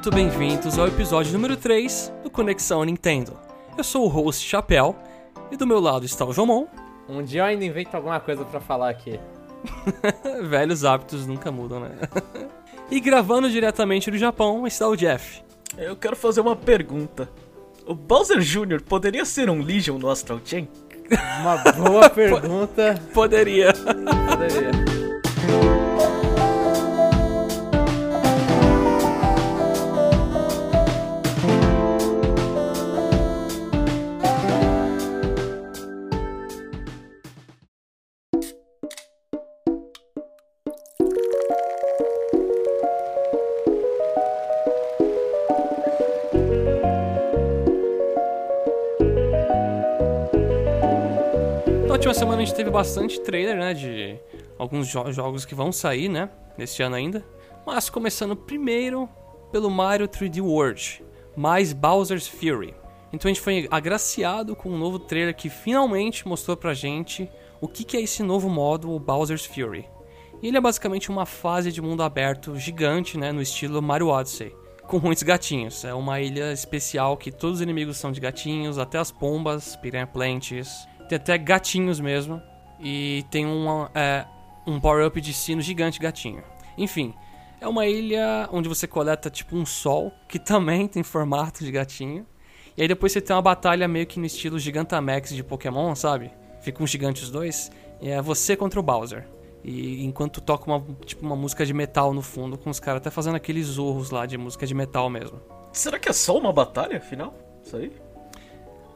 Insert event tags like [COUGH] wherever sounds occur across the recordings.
muito bem-vindos ao episódio número 3 do Conexão Nintendo. Eu sou o host Chapéu e do meu lado está o Jomon. Um dia eu ainda invento alguma coisa pra falar aqui. [LAUGHS] Velhos hábitos nunca mudam, né? [LAUGHS] e gravando diretamente do Japão está o Jeff. Eu quero fazer uma pergunta. O Bowser Jr. poderia ser um Legion no Astral Chain? Uma boa [LAUGHS] pergunta. Poderia. Poderia. Última semana a gente teve bastante trailer, né? De alguns jo- jogos que vão sair, né? Neste ano ainda. Mas começando primeiro pelo Mario 3D World, mais Bowser's Fury. Então a gente foi agraciado com um novo trailer que finalmente mostrou pra gente o que, que é esse novo modo, o Bowser's Fury. E ele é basicamente uma fase de mundo aberto gigante, né? No estilo Mario Odyssey. Com muitos gatinhos. É uma ilha especial que todos os inimigos são de gatinhos, até as pombas, piranha plantes. Tem até gatinhos mesmo. E tem uma, é, um power-up de sino gigante gatinho. Enfim, é uma ilha onde você coleta tipo um sol, que [LAUGHS] também tem formato de gatinho. E aí depois você tem uma batalha meio que no estilo Gigantamax de Pokémon, sabe? Fica um gigante os dois. E é você contra o Bowser. E enquanto toca uma, tipo, uma música de metal no fundo, com os caras até fazendo aqueles urros lá de música de metal mesmo. Será que é só uma batalha, afinal? Isso aí?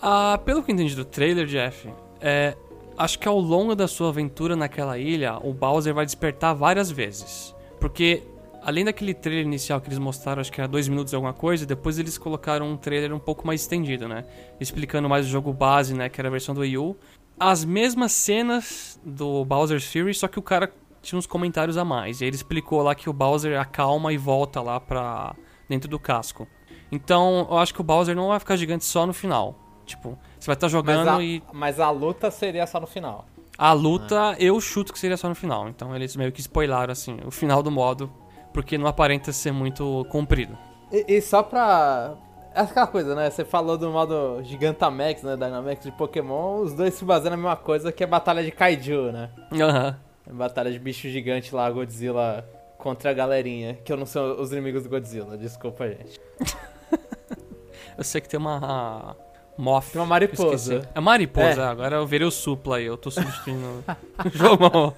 Ah, pelo que eu entendi do trailer, Jeff, é, acho que ao longo da sua aventura naquela ilha, o Bowser vai despertar várias vezes. Porque, além daquele trailer inicial que eles mostraram, acho que era dois minutos alguma coisa, depois eles colocaram um trailer um pouco mais estendido, né? Explicando mais o jogo base, né? Que era a versão do Wii U. As mesmas cenas do Bowser's Fury, só que o cara tinha uns comentários a mais. E ele explicou lá que o Bowser acalma e volta lá pra dentro do casco. Então, eu acho que o Bowser não vai ficar gigante só no final. Tipo, você vai estar Mas jogando a, e mas a luta seria só no final. a luta eu chuto que seria só no final. Então eles meio que spoilaram assim o final do modo, porque não aparenta ser muito comprido. E, e só pra. É aquela coisa, né? Você falou do modo Gigantamax, né? Dynamax de Pokémon, os dois se baseiam na mesma coisa que é batalha de Kaiju, né? Aham. É batalha de bicho gigante lá, Godzilla contra a galerinha. Que eu não sou os inimigos do Godzilla, desculpa, gente. [LAUGHS] Eu sei que tem uma Moth. Uma mariposa. esqueci. É mariposa, É. agora eu virei o supla aí, eu tô substituindo o [LAUGHS] Jomon.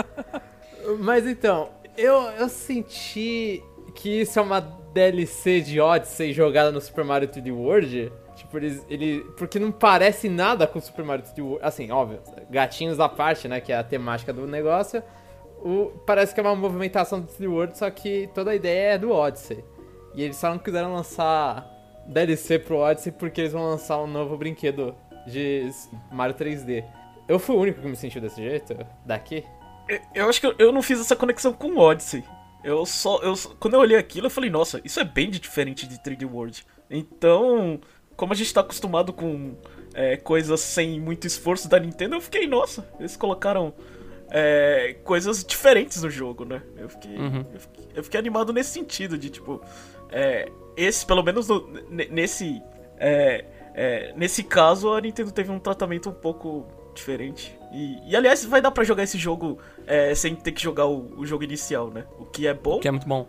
[LAUGHS] Mas então, eu, eu senti que isso é uma DLC de Odyssey jogada no Super Mario 3D World. Tipo, eles, ele. Porque não parece nada com o Super Mario 3D World. Assim, óbvio, gatinhos à parte, né? Que é a temática do negócio. O, parece que é uma movimentação do 3D World, só que toda a ideia é do Odyssey. E eles só não quiseram lançar DLC pro Odyssey porque eles vão lançar um novo brinquedo de Mario 3D. Eu fui o único que me sentiu desse jeito? Daqui? Eu- Eu acho que eu, eu não fiz essa conexão com o Odyssey. Eu só, eu, só- quando eu olhei aquilo, eu falei, nossa, isso é bem diferente de 3D World. Então, como a gente tá acostumado com é, coisas sem muito esforço da Nintendo, eu fiquei, nossa, eles colocaram é, coisas diferentes no jogo, né? Eu fiquei, Uhum. eu fiquei, eu fiquei animado nesse sentido, de tipo, é, esse, pelo menos no- ne- nesse, é, é, nesse caso, a Nintendo teve um tratamento um pouco diferente. E, e, aliás, vai dar pra jogar esse jogo é, sem ter que jogar o, o jogo inicial, né? O que é bom. que é muito bom.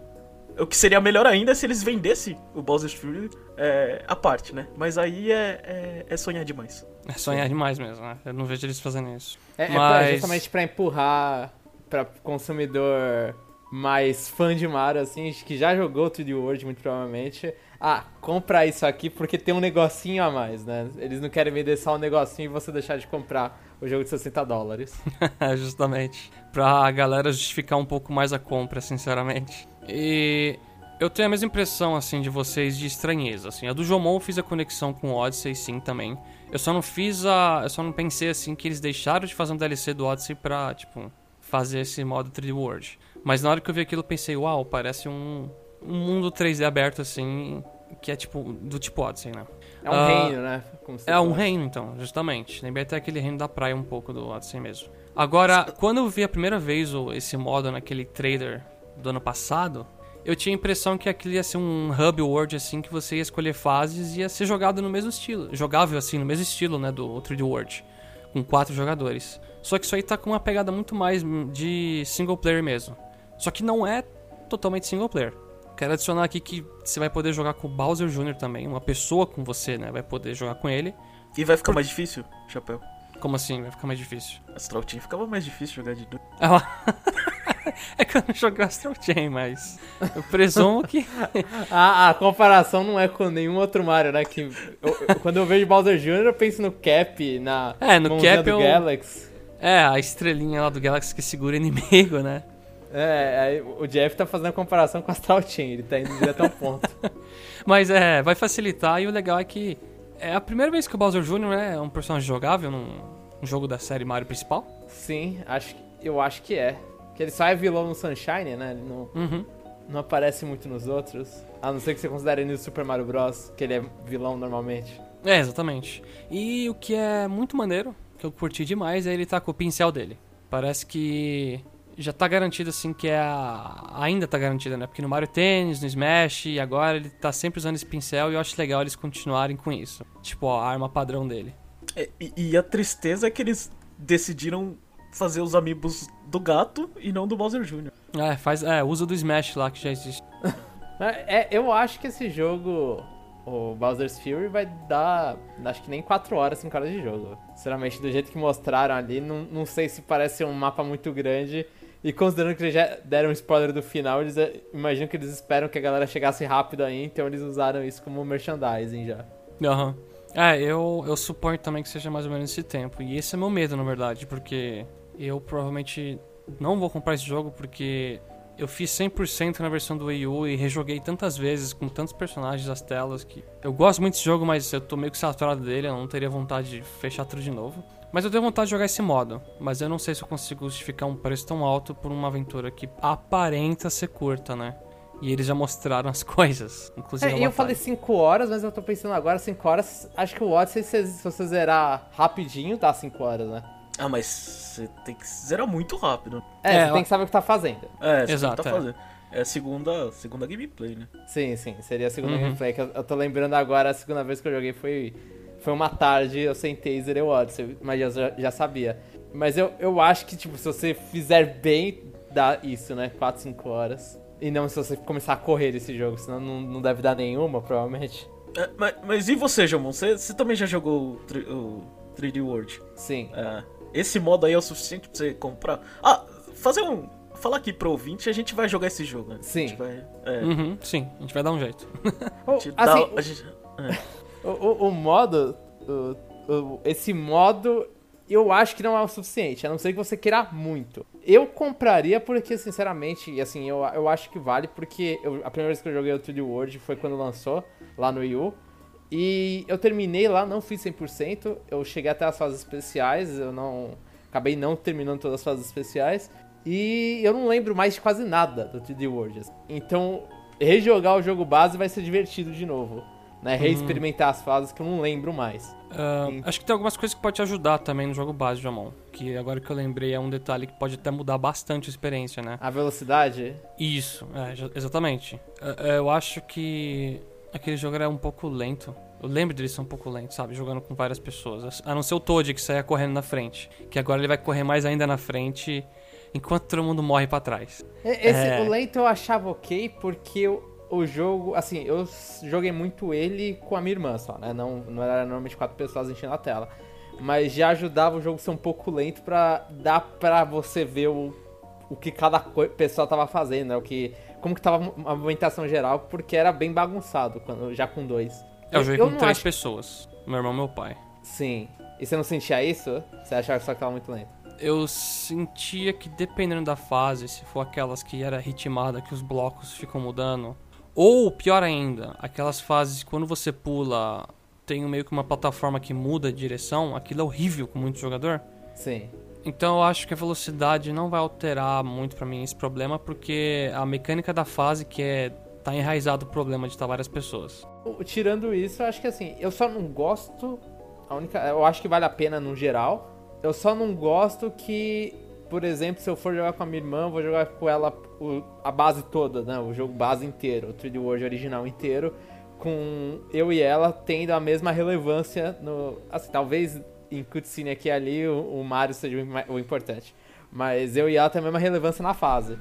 O que seria melhor ainda é se eles vendessem o Bowser's Fury é, à parte, né? Mas aí é, é, é sonhar demais. É sonhar demais mesmo, né? Eu não vejo eles fazendo isso. É, é Mas- justamente pra empurrar pra consumidor mais fã de Mario, assim, que já jogou 3D World, muito provavelmente. Ah, compra isso aqui porque tem um negocinho a mais, né? Eles não querem vender só um negocinho e você deixar de comprar o jogo de 60 dólares. [LAUGHS] Justamente. Pra galera justificar um pouco mais a compra, sinceramente. E eu tenho a mesma impressão, assim, de vocês de estranheza, assim. A do Jomon eu fiz a conexão com o Odyssey, sim, também. Eu só não fiz a... Eu só não pensei, assim, que eles deixaram de fazer um DLC do Odyssey pra, tipo, fazer esse modo 3D World. Mas na hora que eu vi aquilo, eu pensei, uau, parece um, um mundo 3D aberto, assim, que é, tipo, do tipo Odyssey, né? É um Ah, reino, né? É um reino, então, justamente. Lembrei até aquele reino da praia um pouco do Odyssey mesmo. Agora, quando eu vi a primeira vez esse modo naquele trailer do ano passado, eu tinha a impressão que aquilo ia ser um hub world, assim, que você ia escolher fases e ia ser jogado no mesmo estilo. Jogável, assim, no mesmo estilo, né, do 3D World. Com quatro jogadores. Só que isso aí tá com uma pegada muito mais de single player mesmo. Só que não é totalmente single player. Quero adicionar aqui que você vai poder jogar com o Bowser Jr. também. Uma pessoa com você, né, vai poder jogar com ele. E vai ficar mais difícil, Chapéu? Como assim? Vai ficar mais difícil? Astral Chain ficava mais difícil jogar de dois. [LAUGHS] é que eu não joguei Astral Chain, mas eu presumo que. [LAUGHS] a, a, comparação não é com nenhum outro Mario, né? Que eu, eu, quando eu vejo Bowser Jr., eu penso no Cap, na. É, no Cap do eu... Galaxy. É, a estrelinha lá do Galaxy que segura inimigo, né? É, aí o Jeff tá fazendo a comparação com Astral Chain, ele tá indo direto ao ponto. [LAUGHS] mas é, vai facilitar e o legal é que é a primeira vez que o Bowser Jr. é um personagem jogável num, num jogo da série Mario principal? Sim, acho, eu acho que é. Que ele só é vilão no Sunshine, né? Ele não, uhum. não aparece muito nos outros. A não ser que você considere no Super Mario Bros. que ele é vilão normalmente. É, exatamente. E o que é muito maneiro, que eu curti demais, é ele tá com o pincel dele. Parece que já tá garantido assim que é a... ainda tá garantido, né? Porque no Mario Tennis, no Smash e agora ele tá sempre usando esse pincel e eu acho legal eles continuarem com isso. Tipo, ó, a arma padrão dele. É, e, e, a tristeza é que eles decidiram fazer os amigos do gato e não do Bowser Jr. É, faz, é, usa do Smash lá que já existe. [LAUGHS] é, eu acho que esse jogo, o Bowser's Fury, vai dar, acho que nem 4 horas, 5 horas de jogo. Sinceramente, do jeito que mostraram ali, não, não sei se parece um mapa muito grande. E considerando que eles já deram um spoiler do final, eles eh, imagino que eles esperam que a galera chegasse rápido aí, então eles usaram isso como merchandising já. Aham. Uhum. É, eu, eu suponho também que seja mais ou menos esse tempo. E esse é meu medo, na verdade, porque eu provavelmente não vou comprar esse jogo porque eu fiz 100% na versão do Wii U e rejoguei tantas vezes com tantos personagens as telas que eu gosto muito desse jogo, mas eu tô meio que saturado dele, eu não teria vontade de fechar tudo de novo. Mas eu tenho vontade de jogar esse modo, mas eu não sei se eu consigo justificar um preço tão alto por uma aventura que aparenta ser curta, né? E eles já mostraram as [LAUGHS] coisas, inclusive. É, eu falei 5 horas, mas eu tô pensando agora, 5 horas. Acho que o Odyssey, se, se você zerar rapidinho, dá 5 horas, né? Ah, mas você tem que zerar muito rápido. É, é você tem que saber o que tá fazendo. É, você Exato, tá é. fazendo. É a segunda, segunda gameplay, né? Sim, sim, seria a segunda uhum. gameplay. Que eu, eu tô lembrando agora, a segunda vez que eu joguei foi, foi uma tarde, eu sentei e zerei o Odyssey, mas eu já, já sabia. Mas eu, eu acho que, tipo, se você fizer bem, dá isso, né? 4, 5 horas. E não se você começar a correr esse jogo, senão não, não deve dar nenhuma, provavelmente. É, mas, mas, e você, Jamon? Você, você também já jogou o, o 3D World? Sim. É. Esse modo aí é o suficiente pra você comprar. Ah, fazer um. Falar aqui pro ouvinte a gente vai jogar esse jogo. Né? Sim. Vai, é. uhum, sim, a gente vai dar um jeito. assim, dá, a gente, é. O, o, modo. O, esse modo eu acho que não é o suficiente, a não ser que você queira muito. Eu compraria porque, sinceramente, assim, eu, eu acho que vale, porque eu, a primeira vez que eu joguei o 3D World foi quando lançou, lá no Wii U. E eu terminei lá, não fiz 100%, eu cheguei até as fases especiais, eu não. Acabei não terminando todas as fases especiais. E eu não lembro mais de quase nada do 3D World. Então, rejogar o jogo base vai ser divertido de novo. Né? Uhum. Reexperimentar as fases que eu não lembro mais. Uh, acho que tem algumas coisas que pode te ajudar também no jogo base, Jamon. Que agora que eu lembrei é um detalhe que pode até mudar bastante a experiência, né? A velocidade? Isso, é, exatamente. Uh, eu acho que aquele jogo era um pouco lento. Eu lembro dele ser um pouco lento, sabe? Jogando com várias pessoas. A não ser o Toad que saia correndo na frente. Que agora ele vai correr mais ainda na frente enquanto todo mundo morre para trás. Esse, é... O lento eu achava ok porque o, o jogo, assim, eu joguei muito ele com a minha irmã só, né? Não, não era normalmente quatro pessoas enchendo a tela. Mas já ajudava o jogo ser um pouco lento pra dar pra você ver o, o que cada pessoa tava fazendo, né? O que como que tava a movimentação geral, porque era bem bagunçado, quando, já com dois. Eu joguei com três acho... pessoas. Meu irmão e meu pai. Sim. E você não sentia isso? Você achava só que tava muito lento? Eu sentia que dependendo da fase, se for aquelas que era ritmada, que os blocos ficam mudando. Ou, pior ainda, aquelas fases quando você pula, tem meio que uma plataforma que muda de direção, aquilo é horrível com muito jogador. Sim. Então eu acho que a velocidade não vai alterar muito para mim esse problema, porque a mecânica da fase que é tá enraizado o problema de estar várias pessoas. Tirando isso, eu acho que assim, eu só não gosto. A única, eu acho que vale a pena no geral. Eu só não gosto que por exemplo, se eu for jogar com a minha irmã, vou jogar com ela o- a base toda, né? O jogo base inteiro, o 3D World original inteiro, com eu e ela tendo a mesma relevância no. Assim, talvez em cutscene aqui e ali o, o Mario seja o, importante. Mas eu e ela tem a mesma relevância na fase.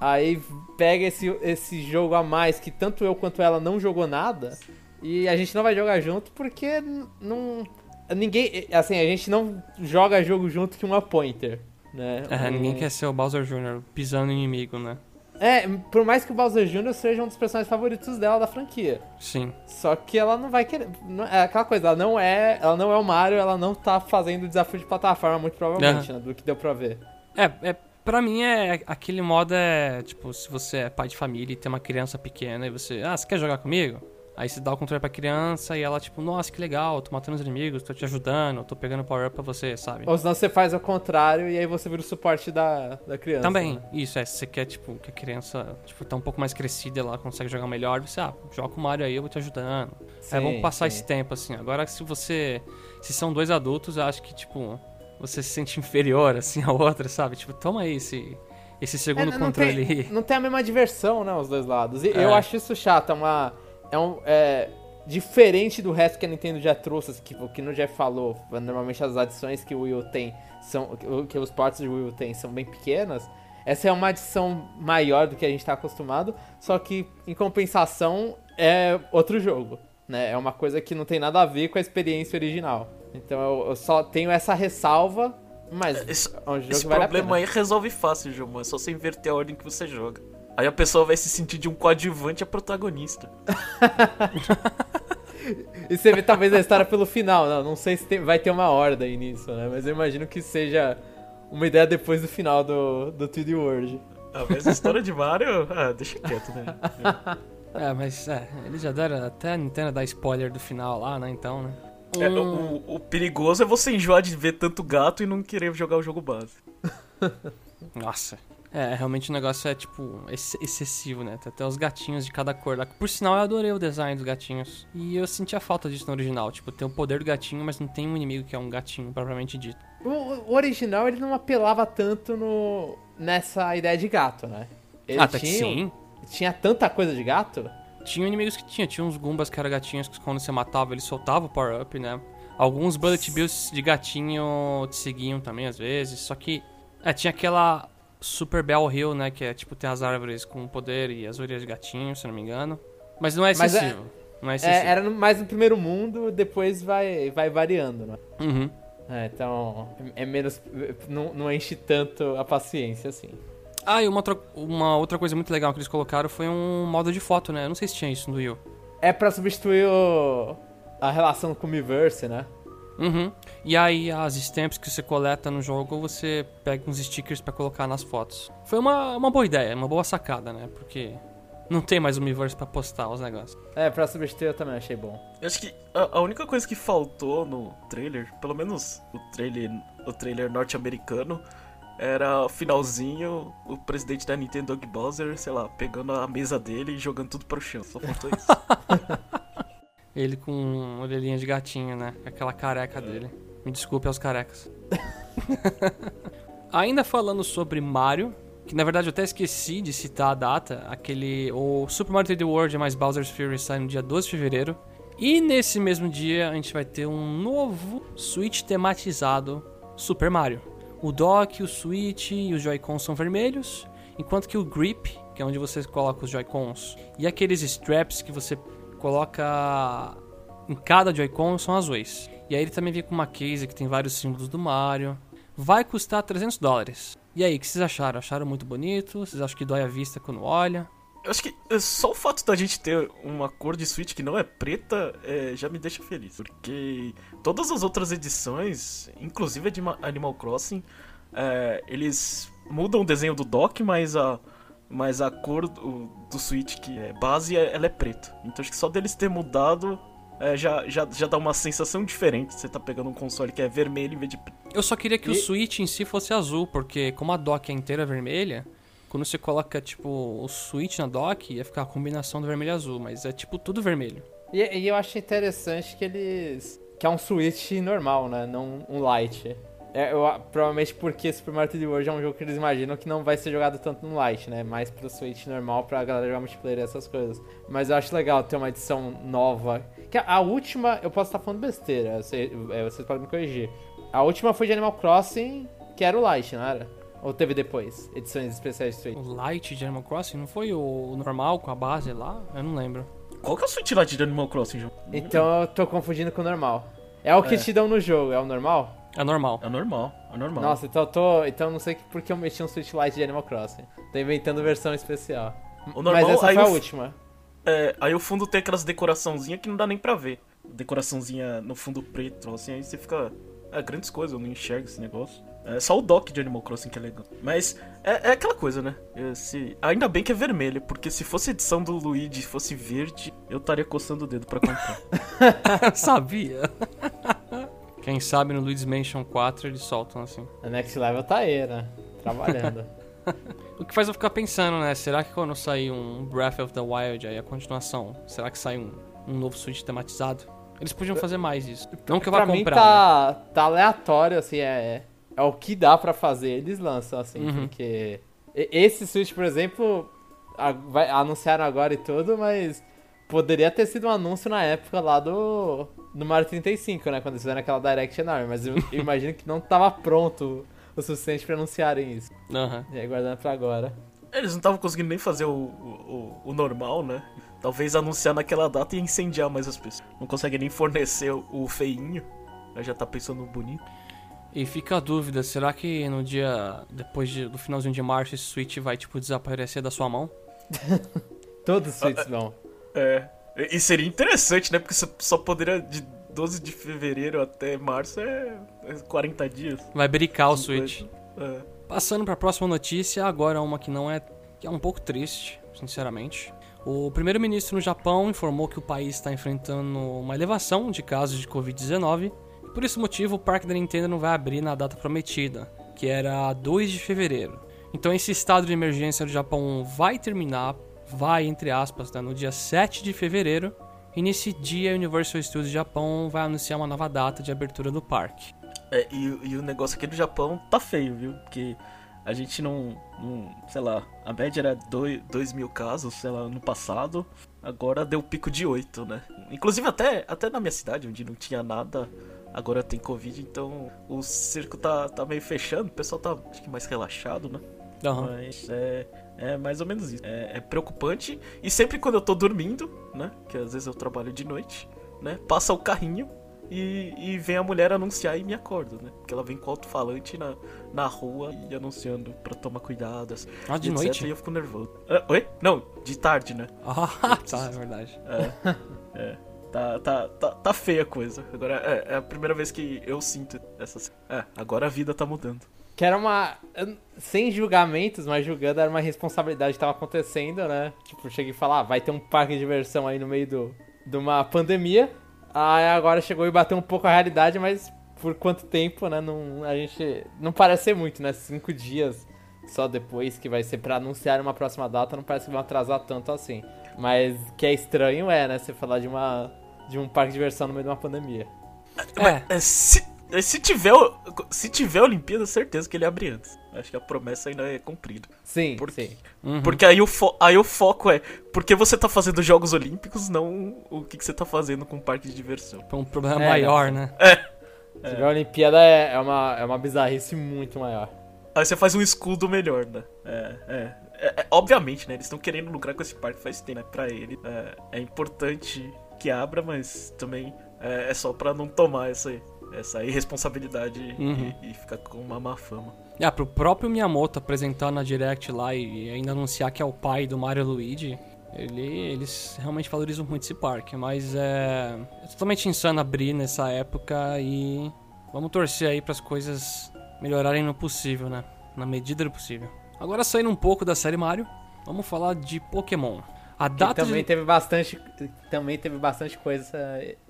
Aí pega esse, esse jogo a mais que tanto eu quanto ela não jogou nada e a gente não vai jogar junto porque não. Ninguém. Assim, a gente não joga jogo junto que uma pointer. Né? É, Um- ninguém quer ser o Bowser Jr. pisando inimigo, né? É, por mais que o Bowser Jr. seja um dos personagens favoritos dela da franquia. Sim. Só que ela não vai querer. É aquela coisa, ela não é. Ela não é o Mario, ela não tá fazendo o desafio de plataforma, muito provavelmente, né? Do que deu pra ver. É, é, pra mim é aquele modo é, tipo, se você é pai de família e tem uma criança pequena e você, ah, você quer jogar comigo? Aí você dá o controle pra criança e ela, tipo, nossa, que legal, tô matando os inimigos, tô te ajudando, tô pegando power up pra você, sabe? Ou senão você faz o contrário e aí você vira o suporte da, da criança. Também, né? isso, é, se você quer, tipo, que a criança, tipo, tá um pouco mais crescida, ela consegue jogar melhor, você, ah, joga com o Mario aí, eu vou te ajudando. é, vamos Sim, passar sim. esse tempo, assim. Agora, se você, se são dois adultos, eu acho que, tipo, você se sente inferior, assim, [LAUGHS] ao outro, sabe? Tipo, toma aí esse, esse segundo É, não controle tem, aí. não tem a mesma diversão, né, os dois lados. E É. eu acho isso chato, é uma. É um. É, diferente do resto que a Nintendo já trouxe, assim, que o que no Jeff falou, normalmente as adições que o Wii U tem são. que os ports de Wii U tem são bem pequenas. Essa é uma adição maior do que a gente tá acostumado, só que em compensação é outro jogo. Né? É uma coisa que não tem nada a ver com a experiência original. Então eu, eu só tenho essa ressalva, mas Esse, é um jogo esse que vale problema aí resolve fácil, Gilmar. É só você inverter a ordem que você joga. Aí a pessoa vai se sentir de um coadjuvante a protagonista. [LAUGHS] E você vê talvez a história pelo final, não, não sei se tem- vai ter uma ordem nisso, né? Mas eu imagino que seja uma ideia depois do final do, do 3D World. Ah, mas a história de Mario, ah, deixa quieto, né? [LAUGHS] É, mas é, eles já deram até a Nintendo dar spoiler do final lá, né? Então, né? É, Hum, o, o perigoso é você enjoar de ver tanto gato e não querer jogar o jogo base. Nossa. É, realmente o negócio é, tipo, ex- excessivo, né? Tem até os gatinhos de cada cor lá. Por sinal, eu adorei o design dos gatinhos. E eu senti a falta disso no original. Tipo, tem o poder do gatinho, mas não tem um inimigo que é um gatinho, propriamente dito. O, o original ele não apelava tanto no, nessa ideia de gato, né? Ele Até que tinha, sim. tinha tanta coisa de gato. Tinha inimigos que tinha. Tinha uns Goombas que eram gatinhos que quando você matava, eles soltavam o power-up, né? Alguns Bullet Bills de gatinho te seguiam também, às vezes. Só que, é, tinha aquela Super Bell Hill, né? Que é, tipo, tem as árvores com poder e as orelhas de gatinho, se não me engano. Mas não é é- excessivo. Não é excessivo. É, era mais no primeiro mundo, depois vai, vai variando, né? Uhum. É, então é menos. Não, não enche tanto a paciência assim. Ah, e uma outra, uma outra coisa muito legal que eles colocaram foi um modo de foto, né? Eu não sei se tinha isso no Wii. É pra substituir o, a relação com o Miiverse, né? Uhum. E aí, as stamps que você coleta no jogo, você pega uns stickers pra colocar nas fotos. Foi uma, uma boa ideia, uma boa sacada, né? Porque não tem mais o Miiverse pra postar os negócios. É, pra substituir eu também achei bom. Eu acho que a, a única coisa que faltou no trailer, pelo menos o trailer, o trailer norte-americano, era o finalzinho, o presidente da Nintendo, Doug Bowser, sei lá, pegando a mesa dele e jogando tudo pro chão. Só faltou isso. [LAUGHS] Ele com orelhinha de gatinho, né? Aquela careca dele. Me desculpe aos carecas. [LAUGHS] Ainda falando sobre Mario, que na verdade eu até esqueci de citar a data, aquele o Super Mario 3D World mais Bowser's Fury sai no dia 12 de fevereiro. E nesse mesmo dia a gente vai ter um novo Switch tematizado Super Mario. O dock, o Switch e os Joy-Cons são vermelhos, enquanto que o grip, que é onde você coloca os Joy-Cons, e aqueles straps que você coloca em cada Joy-Con são azuis. E aí ele também vem com uma case que tem vários símbolos do Mario. Vai custar 300 dólares. E aí, o que vocês acharam? Acharam muito bonito? Vocês acham que dói a vista quando olha? Eu acho que é, só o fato da gente ter uma cor de Switch que não é preta é, já me deixa feliz. Porque todas as outras edições, inclusive a de Ma- Animal Crossing, é, eles mudam o desenho do dock, mas a, mas a cor do, do Switch, que é base, é- ela é preta. Então acho que só deles ter mudado é, já, já, já dá uma sensação diferente. Você tá pegando um console que é vermelho em vez de preto. Eu só queria que o E- Switch em si fosse azul, porque como a dock é inteira vermelha, quando você coloca, tipo, o Switch na dock, ia ficar a combinação do vermelho e azul, mas é tipo tudo vermelho. E, e eu achei interessante que eles. que é um Switch normal, né? Não um Lite. É, eu- provavelmente porque Super Mario 3D World é um jogo que eles imaginam que não vai ser jogado tanto no Lite, né? Mais pro Switch normal pra galera jogar multiplayer e essas coisas. Mas eu acho legal ter uma edição nova. Que a, a última, eu posso estar falando besteira, você- é, vocês podem me corrigir. A última foi de Animal Crossing, que era o Lite, não era? Ou teve depois? Edições especiais de Switch? O Light de Animal Crossing não foi o normal com a base lá? Eu não lembro. Qual que é o Switch Lite de Animal Crossing, João? Então eu tô confundindo com o normal. É o que É. te dão no jogo, é o normal? É normal. É normal, é normal. Nossa, então eu tô. Então eu não sei por que eu mexi um Switch Lite de Animal Crossing. Tô inventando versão especial. O Mas normal, essa aí foi a última. É, aí o fundo tem aquelas decoraçãozinhas que não dá nem pra ver. Decoraçãozinha no fundo preto, assim, aí você fica. É, grandes coisas, eu não enxergo esse negócio. É só o dock de Animal Crossing que é legal. Mas é, é aquela coisa, né? Esse- ainda bem que é vermelho, porque se fosse edição do Luigi e fosse verde, eu estaria coçando o dedo pra comprar. [LAUGHS] Sabia. Quem sabe no Luigi's Mansion 4 eles soltam assim. A Next Level tá aí, né? Trabalhando. [LAUGHS] O que faz eu ficar pensando, né? Será que quando sair um Breath of the Wild aí, a continuação, será que sai um, um novo Switch tematizado? Eles podiam fazer mais isso. Não que eu vá pra mim comprar. né? tá, tá aleatório, assim, é, é o que dá pra fazer, eles lançam, assim, Uhum. porque. Esse Switch, por exemplo, a- vai- anunciaram agora e tudo, mas poderia ter sido um anúncio na época lá do, do Mario 35, né? Quando eles fizeram aquela Direct enorme, mas eu, eu [LAUGHS] imagino que não tava pronto o suficiente pra anunciarem isso. né? Aham. E aí, guardando pra agora. Eles não estavam conseguindo nem fazer o, o, o- normal, né? Talvez anunciar naquela data e incendiar mais as pessoas. Não consegue nem fornecer o, o feinho. Aí já tá pensando no bonito. E fica a dúvida, será que no dia. Depois de- do finalzinho de março esse Switch vai, tipo, desaparecer da sua mão? [LAUGHS] Todos os Switches vão. É. E seria interessante, né? Porque você só poderia de 12 de fevereiro até março é, é 40 dias. Vai brincar o Switch. É. Passando para a próxima notícia, agora uma que não é que é um pouco triste, sinceramente. O primeiro-ministro no Japão informou que o país está enfrentando uma elevação de casos de Covid-19 e por esse motivo o parque da Nintendo não vai abrir na data prometida, que era 2 de fevereiro. Então esse estado de emergência do Japão vai terminar, vai entre aspas, né, no dia 7 de fevereiro. E nesse dia a Universal Studios Japão vai anunciar uma nova data de abertura do parque. É, e, e o negócio aqui do Japão tá feio, viu? Porque a gente não. não sei lá, a média era 2 mil casos, sei lá, no passado. Agora deu pico de 8, né? Inclusive até, até na minha cidade, onde não tinha nada, agora tem Covid, então o circo tá, tá meio fechando, o pessoal tá acho que mais relaxado, né? Aham. Mas é, é mais ou menos isso. É, é preocupante. E sempre quando eu tô dormindo, né? Que às vezes eu trabalho de noite, né? Passa o carrinho e, e vem a mulher anunciar e me acorda, né? Porque ela vem com alto-falante na, na rua e anunciando pra tomar cuidado. assim, Ah, de etc, noite? E eu fico nervoso. Ah, oi? Não, de tarde, né? Ah, [LAUGHS] tá, é verdade. É. é. Tá, tá, tá, tá feia a coisa. Agora é, é a primeira vez que eu sinto essa. É, agora a vida tá mudando. Que era uma. Sem julgamentos, mas julgando era uma responsabilidade que tava acontecendo, né? Tipo, cheguei a falar, ah, vai ter um parque de diversão aí no meio do, de uma pandemia. Aí agora chegou e bateu um pouco a realidade, mas por quanto tempo, né? Não, a gente. Não parece ser muito, né? Cinco dias só depois que vai ser pra anunciar uma próxima data, não parece que vão atrasar tanto assim. Mas que é estranho é, né? Você falar de uma. De um parque de diversão no meio de uma pandemia. É, É, se, se tiver se tiver Olimpíada, certeza que ele abre antes. Acho que a promessa ainda é cumprida. Sim, Por sim. uhum. Porque aí o, fo- aí o foco é porque você tá fazendo Jogos Olímpicos, não o que, que você tá fazendo com o parque de diversão. Foi um problema É, maior, né? Se tiver a Olimpíada é, é, uma, é uma bizarrice muito maior. Aí você faz um escudo melhor, né? É, é. É, é, obviamente, né? Eles estão querendo lucrar com esse parque faz tempo, né? Pra ele. É, é importante que abra, mas também é, é só pra não tomar essa, essa irresponsabilidade Uhum. e, e ficar com uma má fama. Ah, pro próprio Miyamoto apresentar na Direct lá e ainda anunciar que é o pai do Mario Luigi, ele, eles realmente valorizam muito esse parque, mas é, é totalmente insano abrir nessa época e vamos torcer aí para as coisas melhorarem no possível, né? Na medida do possível. Agora saindo um pouco da série Mario, vamos falar de Pokémon. A Que data também de... teve bastante. Também teve bastante coisa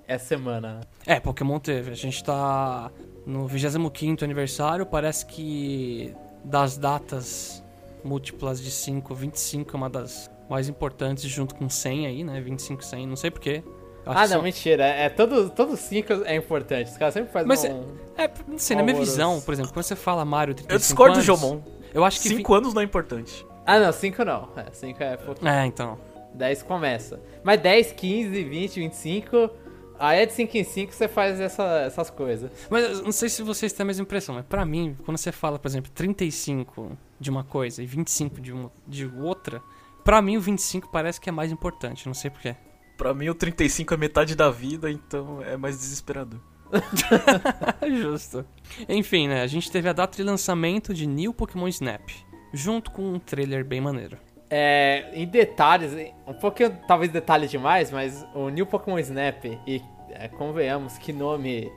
essa, essa semana. É, Pokémon teve. A gente tá no 25 aniversário. Parece que das datas múltiplas de 5, 25 é uma das mais importantes, junto com 100 aí, né? 25, 100. Não sei porquê. Ah, não, são- mentira. É, todo, todos cinco é importante. Os caras sempre fazem Mas um... É, não sei, na minha visão, por exemplo, quando você fala Mario 35 Eu discordo do Jomon. Eu acho que... 5 anos não é importante. Ah, não, cinco não. É, cinco é pouquinho. É, então. 10 começa. Mas 10, 15, 20, 25... Aí é de 5 em 5 você faz essa- essas coisas. Mas não sei se vocês têm a mesma impressão, mas pra mim, quando você fala, por exemplo, 35 de uma coisa e 25 de, uma, de outra, pra mim o 25 parece que é mais importante, não sei porquê. Pra mim, o 35 é metade da vida, então é mais desesperador. [LAUGHS] Justo. Enfim, né, a gente teve a data de lançamento de New Pokémon Snap, junto com um trailer bem maneiro. É, em detalhes, um pouquinho, talvez detalhe demais, mas o New Pokémon Snap, e é, convenhamos que nome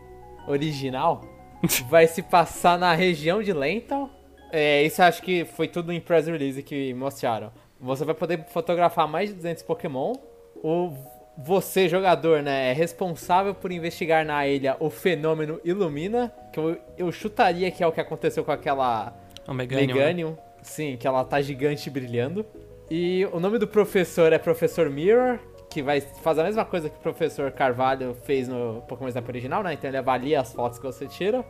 original, [LAUGHS] vai se passar na região de Lental. É, isso eu acho que foi tudo em press release que mostraram. Você vai poder fotografar mais de 200 Pokémon. O, você, jogador, né, é responsável por investigar na ilha o fenômeno Illumina, que eu, eu chutaria que é o que aconteceu com aquela Meganium. né? Sim, que ela tá gigante brilhando. E o nome do professor é Professor Mirror, que vai fazer a mesma coisa que o Professor Carvalho fez no Pokémon Snap original, né? Então ele avalia as fotos que você tira.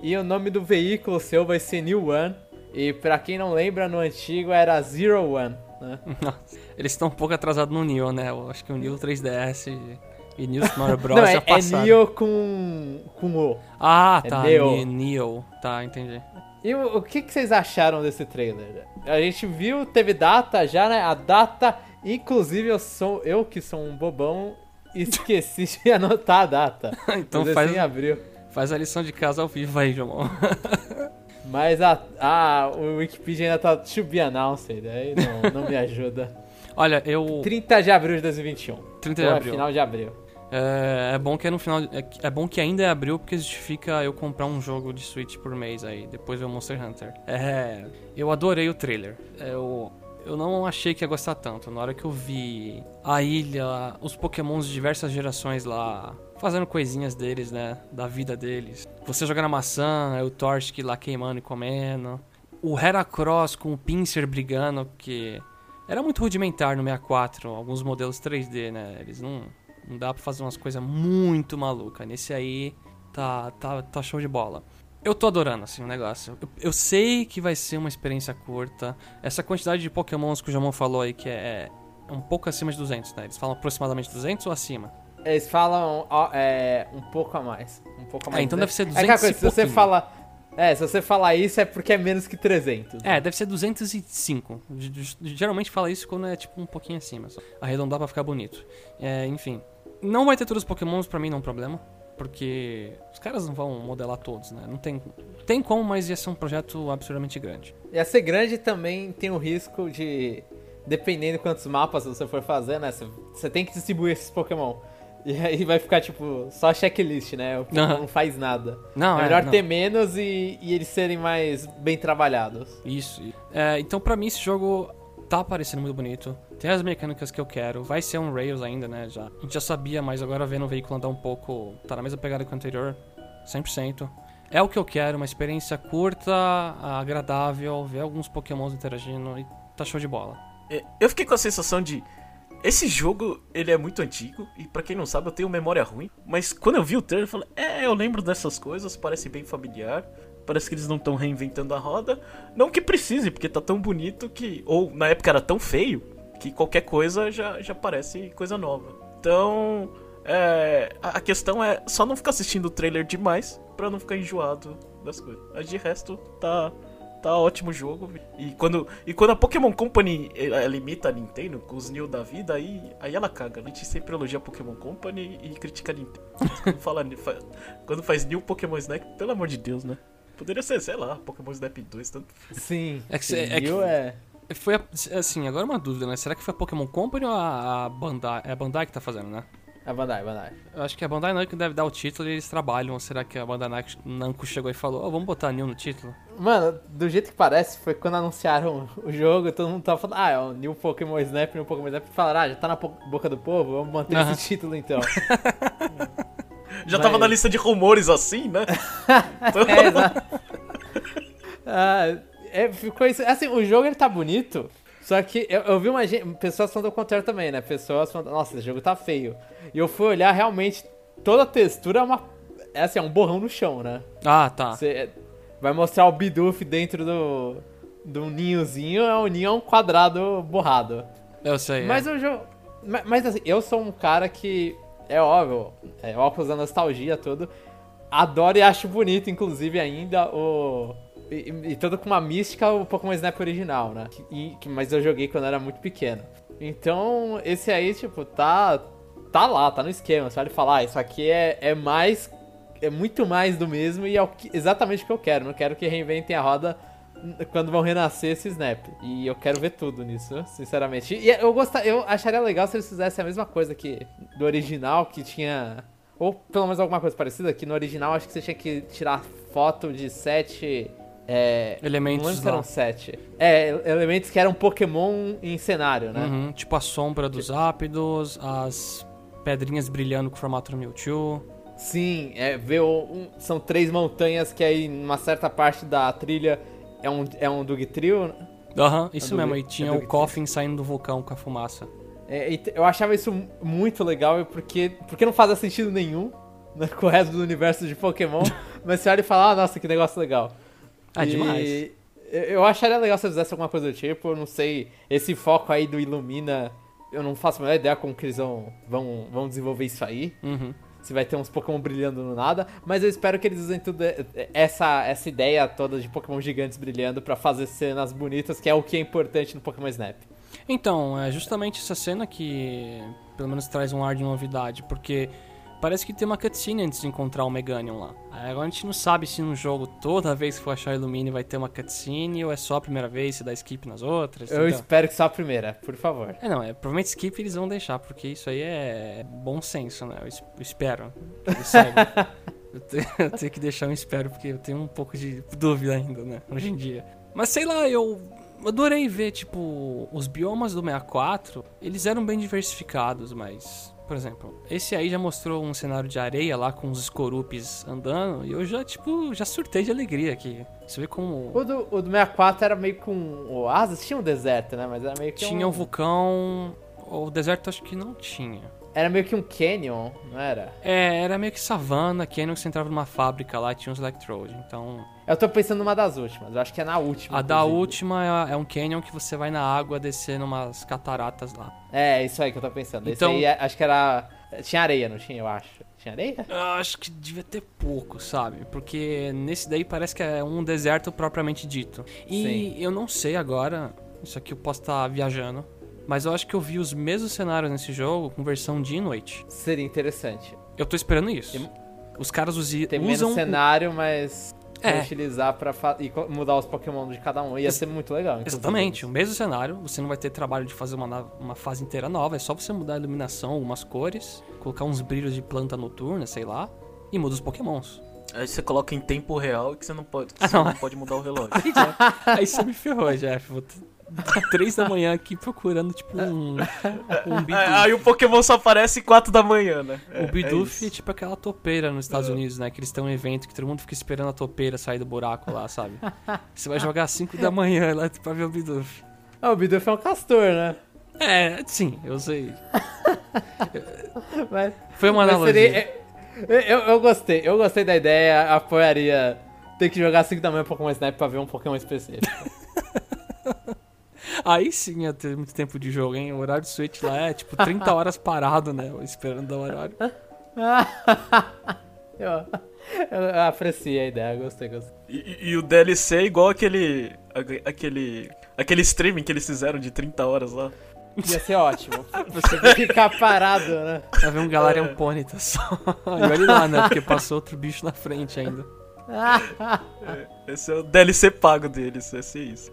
E o nome do veículo seu vai ser New One. E pra quem não lembra, no antigo era Zero One, né? [LAUGHS] Eles estão um pouco atrasados no Neo, né? Eu acho que o Neo 3DS e, New Super Bros. não, é, é. Neo com, com O. Ah, é tá. Neo. Ne- Neo. Tá, entendi. E o, o que, que vocês acharam desse trailer? A gente viu, teve data já, né? A data, inclusive eu sou eu que sou um bobão, [LAUGHS] esqueci de anotar a data. [LAUGHS] então Mas faz, assim abriu. faz a lição de casa ao vivo aí, João. [LAUGHS] Mas a, a, o Wikipedia ainda tá to be announced, aí não, não me ajuda. Olha, eu. 30 de abril de 2021. 30 de abril. final de abril. É, é bom que é no final. É, é bom que ainda é abril, porque justifica eu comprar um jogo de Switch por mês aí. Depois ver o Monster Hunter. É. Eu adorei o trailer. Eu. Eu não achei que ia gostar tanto. Na hora que eu vi a ilha, os pokémons de diversas gerações lá, fazendo coisinhas deles, né? Da vida deles. Você jogando a maçã, aí o Torchic lá queimando e comendo. O Heracross com o Pinsir brigando, que era muito rudimentar no 64, alguns modelos 3D, né? Eles não, não dá pra fazer umas coisas muito malucas. Nesse aí tá, tá, tá show de bola. Eu tô adorando, assim, o negócio. Eu, eu sei que vai ser uma experiência curta. Essa quantidade de pokémons que o Jamon falou aí, que é, é um pouco acima de 200, né? Eles falam aproximadamente 200 ou acima? Eles falam ó, é, um pouco a mais. Um pouco a mais. É, então né? deve ser É aquela 200 coisa, e se você fala. É, se você falar isso é porque é menos que 300. É, deve ser 205. G- g- Geralmente fala isso quando é tipo um pouquinho acima. Só. Arredondar pra ficar bonito. É, enfim. Não vai ter todos os pokémons, pra mim não é um problema. Porque os caras não vão modelar todos, né? Não tem, tem como, mas ia ser um projeto absurdamente grande. Ia ser grande também tem o risco de. Dependendo de quantos mapas você for fazer, né? Você, tem que distribuir esses Pokémon. E aí vai ficar, tipo, só checklist, né? O Pokémon não faz nada. Não, é é, melhor não. ter menos e, e eles serem mais bem trabalhados. Isso. É, então, pra mim, esse jogo tá parecendo muito bonito. Tem as mecânicas que eu quero. Vai ser um Rails ainda, né? Já. A gente já sabia, mas agora vendo o veículo andar um pouco. Tá na mesma pegada que o anterior. 100%. É o que eu quero, uma experiência curta, agradável, ver alguns pokémons interagindo e tá show de bola. É, Eu fiquei com a sensação de. Esse jogo, ele é muito antigo, e pra quem não sabe, eu tenho memória ruim. Mas quando eu vi o trailer, eu falei, é, eu lembro dessas coisas, parece bem familiar. Parece que eles não estão reinventando a roda. Não que precise, porque tá tão bonito que. Ou na época era tão feio que qualquer coisa já, já parece coisa nova. Então. É, a questão é só não ficar assistindo o trailer demais pra não ficar enjoado das coisas. Mas de resto, tá. Tá ótimo o jogo. E quando, e quando a Pokémon Company eh, ela imita a Nintendo com os New da vida, aí, aí ela caga. A gente sempre elogia a Pokémon Company e critica a Nintendo. Quando, [LAUGHS] fala, fa- quando faz New Pokémon Snap, pelo amor de Deus, né? Poderia ser, sei lá, Pokémon Snap 2, tanto. Sim. É que é que- é... Foi a- assim, agora uma dúvida, né? Será que foi a Pokémon Company ou a, a Bandai? É a Bandai que tá fazendo, né? A Bandai, Bandai. Eu acho que a Bandai Namco deve dar o título e eles trabalham. Ou será que a Bandai Namco chegou e falou, ó, vamos botar New no título? Mano, do jeito que parece, foi quando anunciaram o jogo, todo mundo tava falando, ah, é o New Pokémon Snap, New Pokémon Snap, e falaram, ah, já tá na boca do povo, vamos manter esse título então. [LAUGHS] Já Mas- tava na lista de rumores assim, né? Então- [LAUGHS] é, exato. Ah, é, ficou isso. Assim, o jogo ele tá bonito, Só que eu, eu vi uma gente, pessoas falando o contrário também, né? Pessoas falando, nossa, esse jogo tá feio. E eu fui olhar realmente, toda a textura é uma. É assim, é um borrão no chão, né? Ah, tá. Você vai mostrar o Bidoof dentro do. do ninhozinho, é o ninho é um quadrado borrado. Eu sei. Mas é. o jogo. Mas, mas, assim, eu sou um cara que. É óbvio, é óculos da nostalgia tudo. Adoro e acho bonito, inclusive, ainda o. E, e todo com uma mística o Pokémon Snap original, né? E, que, mas eu joguei quando era muito pequeno. Então, esse aí, tipo, tá. Tá lá, tá no esquema. Você vai falar, ah, isso aqui é, é mais. É muito mais do mesmo e é exatamente o que eu quero. Não quero que reinventem a roda quando vão renascer esse Snap. E eu quero ver tudo nisso, sinceramente. E eu gostar, eu acharia legal se eles fizessem a mesma coisa que do original, que tinha. Ou pelo menos alguma coisa parecida, que no original acho que você tinha que tirar foto de sete. É, elementos não lembro se eram sete. É, elementos que eram Pokémon em cenário, né? Uhum, tipo a sombra dos ápidos, as pedrinhas brilhando com o formato do Mewtwo. Sim, é, ver um, são três montanhas que aí, numa certa parte da trilha, é um, é um Dugtrio. Aham, uhum, isso é mesmo. E tinha é o Coffin saindo do vulcão com a fumaça. É, eu achava isso muito legal, porque, porque não fazia sentido nenhum né, com o resto do universo de Pokémon. [LAUGHS] mas você olha e fala, ah, nossa, que negócio legal. Ah, e demais. Eu acharia legal se eles fizessem alguma coisa do tipo, eu não sei, esse foco aí do Illumina, eu não faço a menor ideia como que eles vão, vão, vão desenvolver isso aí. Uhum. Se vai ter uns Pokémon brilhando no nada, mas eu espero que eles usem tudo essa, essa ideia toda de Pokémon gigantes brilhando para fazer cenas bonitas, que é o que é importante no Pokémon Snap. Então, é justamente essa cena que pelo menos traz um ar de novidade, porque Parece que tem uma cutscene antes de encontrar o Meganium lá. Agora a gente não sabe se no jogo toda vez que for achar Illumine vai ter uma cutscene ou é só a primeira vez, se dá skip nas outras. Eu então... espero que só a primeira, por favor. É, não, é, provavelmente skip eles vão deixar, porque isso aí é bom senso, né? Eu, espero. eu, [LAUGHS] tenho, eu tenho que deixar um espero, porque eu tenho um pouco de dúvida ainda, né? Hoje em dia. Mas sei lá, eu adorei ver, tipo, os biomas do 64, eles eram bem diversificados, mas por exemplo, esse aí já mostrou um cenário de areia lá com os escorupes andando e eu já, tipo, já surtei de alegria aqui. Você vê como. O do, o do 64 era meio com o Asas, tinha um deserto, né? Mas era meio que. Tinha um um vulcão. O deserto acho que não tinha. Era meio que um canyon, não era? É, era meio que savana, canyon que você entrava numa fábrica lá e tinha uns electrodes, então... Eu tô pensando numa das últimas, eu acho que é na última. A da última é, é, um canyon que você vai na água descer numas cataratas lá. É, isso aí que eu tô pensando. Então... Esse aí é, acho que era... Tinha areia, não tinha, eu acho. Tinha areia? Eu acho que devia ter pouco, sabe? Porque nesse daí parece que é um deserto propriamente dito. E Sim. eu não sei agora, isso aqui eu posso estar tá viajando, mas eu acho que eu vi os mesmos cenários nesse jogo com versão dia e noite. Seria interessante. Eu tô esperando isso. Tem... Os caras usi... Tem usam... menos cenário, mas é. utilizar para e mudar os Pokémon de cada um. Ia Ex ser muito legal. Exatamente. O mesmo cenário, você não vai ter trabalho de fazer uma, uma fase inteira nova, é só você mudar a iluminação, algumas cores, colocar uns brilhos de planta noturna, sei lá, e muda os Pokémons. Aí você coloca em tempo real que você não pode, ah, não. não. pode mudar o relógio. [LAUGHS] aí, aí você me ferrou, Jeff. Vou três da manhã aqui procurando, tipo, um, um Bidoof. Aí o Pokémon só aparece 4 da manhã, né? O é, Bidoof é, é, tipo aquela topeira nos Estados Unidos, né? Que eles têm um evento que todo mundo fica esperando a topeira sair do buraco lá, sabe? Você vai jogar 5 da manhã lá pra ver o Bidoof. Ah, o Bidoof é um castor, né? É, sim, eu sei. [LAUGHS] mas, Foi uma analogia. Seria, eu, eu gostei, eu gostei da ideia, apoiaria ter que jogar 5 da manhã Pokémon Snap pra ver um Pokémon específico. Aí sim ia ter muito tempo de jogo, hein? O horário do Switch lá é tipo 30 horas [LAUGHS] parado, né? Esperando o horário. [LAUGHS] eu, eu apreciei a ideia, gostei, gostei. E, e, o DLC é igual aquele. aquele. aquele streaming que eles fizeram de 30 horas lá. Ia ser ótimo. [LAUGHS] Você ficar parado, né? Vai ver um Galarian é. Ponyta só. E olha lá, né? Porque passou outro bicho na frente ainda. é, esse é o DLC pago deles, vai ser isso.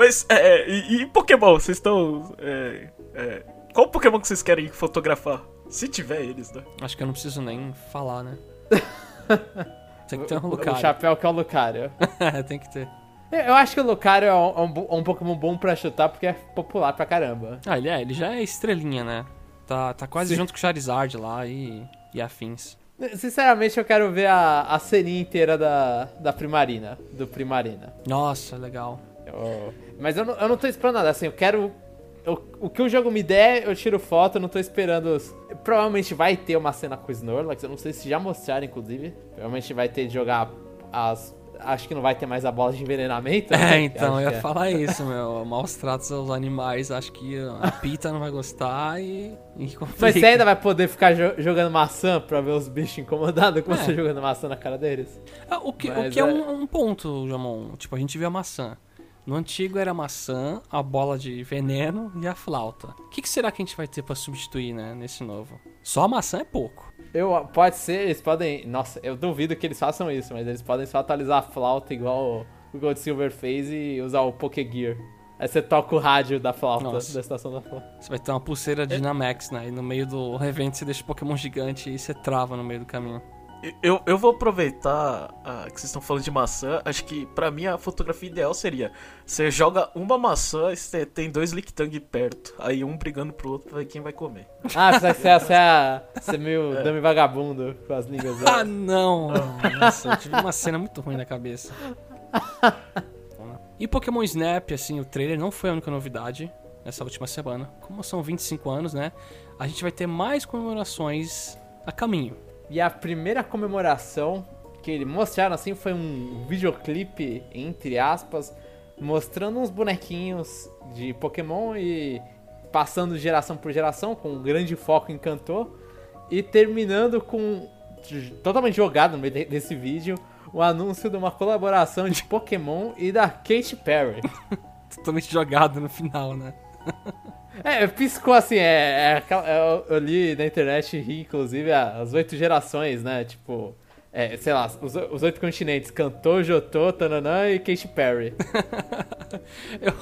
Mas, é, é, e, e, Pokémon? Vocês estão. É, é, qual Pokémon que vocês querem fotografar? Se tiver eles, né? Acho que eu não preciso nem falar, né? [LAUGHS] tem que ter um Lucario. O chapéu que é o Lucario. é, [LAUGHS] tem que ter. Eu acho que o Lucario é um, um, um, Pokémon bom pra chutar porque é popular pra caramba. Ah, ele é, ele já é estrelinha, né? Tá, tá quase Sim. junto com o Charizard lá e, e afins. Sinceramente, eu quero ver a, a ceninha inteira da, da Primarina, do Primarina. Nossa, legal. Eu- mas eu não, eu não tô esperando nada, assim, eu quero. eu- o que o jogo me der, eu tiro foto, eu não tô esperando. os- Provavelmente vai ter uma cena com o Snorlax, eu não sei se já mostraram, inclusive. Provavelmente vai ter de jogar as. Acho que não vai ter mais a bola de envenenamento. [LAUGHS] né? É, então, eu ia é. falar [LAUGHS] isso, meu. Maus tratos aos animais, acho que a Pita não vai gostar e. e Mas você ainda vai poder ficar jo- jogando maçã pra ver os bichos incomodados com É. você jogando maçã na cara deles? Ah, o que, o Mas que é, é- um, um ponto, Jamon. Tipo, a gente viu a maçã. No antigo era a maçã, a bola de veneno e a flauta. O que, que será que a gente vai ter pra substituir, né, nesse novo? Só a maçã é pouco. Eu, pode ser, eles podem. Nossa, eu duvido que eles façam isso, mas eles podem só atualizar a flauta igual o Gold Silver fez e usar o Pokégear. Aí você toca o rádio da flauta, Nossa. da estação da flauta. Você vai ter uma pulseira Dynamax, né? E no meio do evento você deixa o Pokémon gigante e você trava no meio do caminho. Eu, eu vou aproveitar ah, que vocês estão falando de maçã. Acho que pra mim a fotografia ideal seria: você joga uma maçã e você tem dois Lictang perto. Aí um brigando pro outro pra ver quem vai comer. Ah, você, você, você é, [LAUGHS] você é meio dummy vagabundo com as línguas. Ah, não! [LAUGHS] Nossa, eu tive uma cena muito ruim na cabeça. E Pokémon Snap, assim, o trailer não foi a única novidade nessa última semana. Como são 25 anos, né? A gente vai ter mais comemorações a caminho. E a primeira comemoração que ele mostraram assim foi um videoclipe, entre aspas, mostrando uns bonequinhos de Pokémon e passando geração por geração, com um grande foco em Cantor, e terminando com, totalmente jogado no meio de- desse vídeo, o anúncio de uma colaboração de Pokémon e da Katy Perry. [LAUGHS] Totalmente jogado no final, né? [LAUGHS] É, piscou assim, é, é aquela- eu, eu li na internet e ri, inclusive, as oito gerações, né? Tipo, é, sei lá, os, os oito continentes: Cantor, Jotô, Tananã e Katy Perry. [LAUGHS] Eu,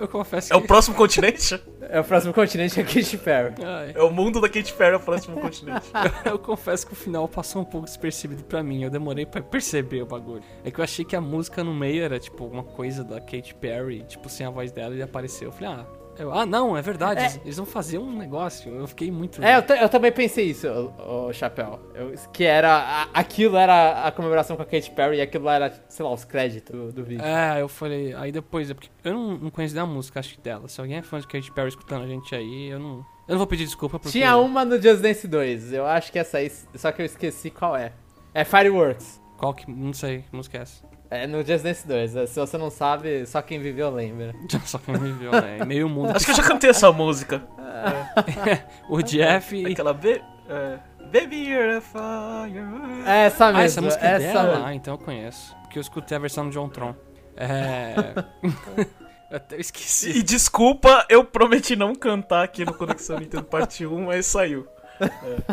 eu confesso que... É o próximo continente? [LAUGHS] É o próximo continente é Katy Perry. Ai, É o mundo da Katy Perry, é o próximo continente. eu confesso que o final passou um pouco despercebido pra mim. Eu demorei pra perceber o bagulho. É que eu achei que a música no meio era tipo alguma coisa da Katy Perry, tipo sem a voz dela, e apareceu. Eu falei, ah, eu- ah, não, é verdade. É. eles- vão fazer um negócio. Eu fiquei muito. É, eu, eu também pensei isso, o, Chapéu. Eu- que era. a- aquilo era a comemoração com a Katy Perry e aquilo era, sei lá, os créditos do, do vídeo. É, eu falei. Aí depois, é porque eu não, não conheço nem a música, acho que dela. Se alguém é fã de Katy Perry escutando a gente aí, eu não. Eu não vou pedir desculpa porque. Tinha uma no Just Dance 2, eu acho que essa aí, só que eu esqueci qual é. É Fireworks. Qual que. Não sei que música é essa. É no Just Dance 2. é, Se você não sabe, só quem viveu lembra. [LAUGHS] Só quem me viu, né? Meio mundo. Acho que eu já cantei essa música. [LAUGHS] O Jeff. Aquela B. É, Baby, you're a fire. É essa mesmo. Ah, essa música é essa dela? mesmo. Ah, então eu conheço. Porque eu escutei a versão do John Tron. É. [LAUGHS] eu até esqueci. E desculpa, eu prometi não cantar aqui no Conexão Nintendo Parte 1, mas saiu.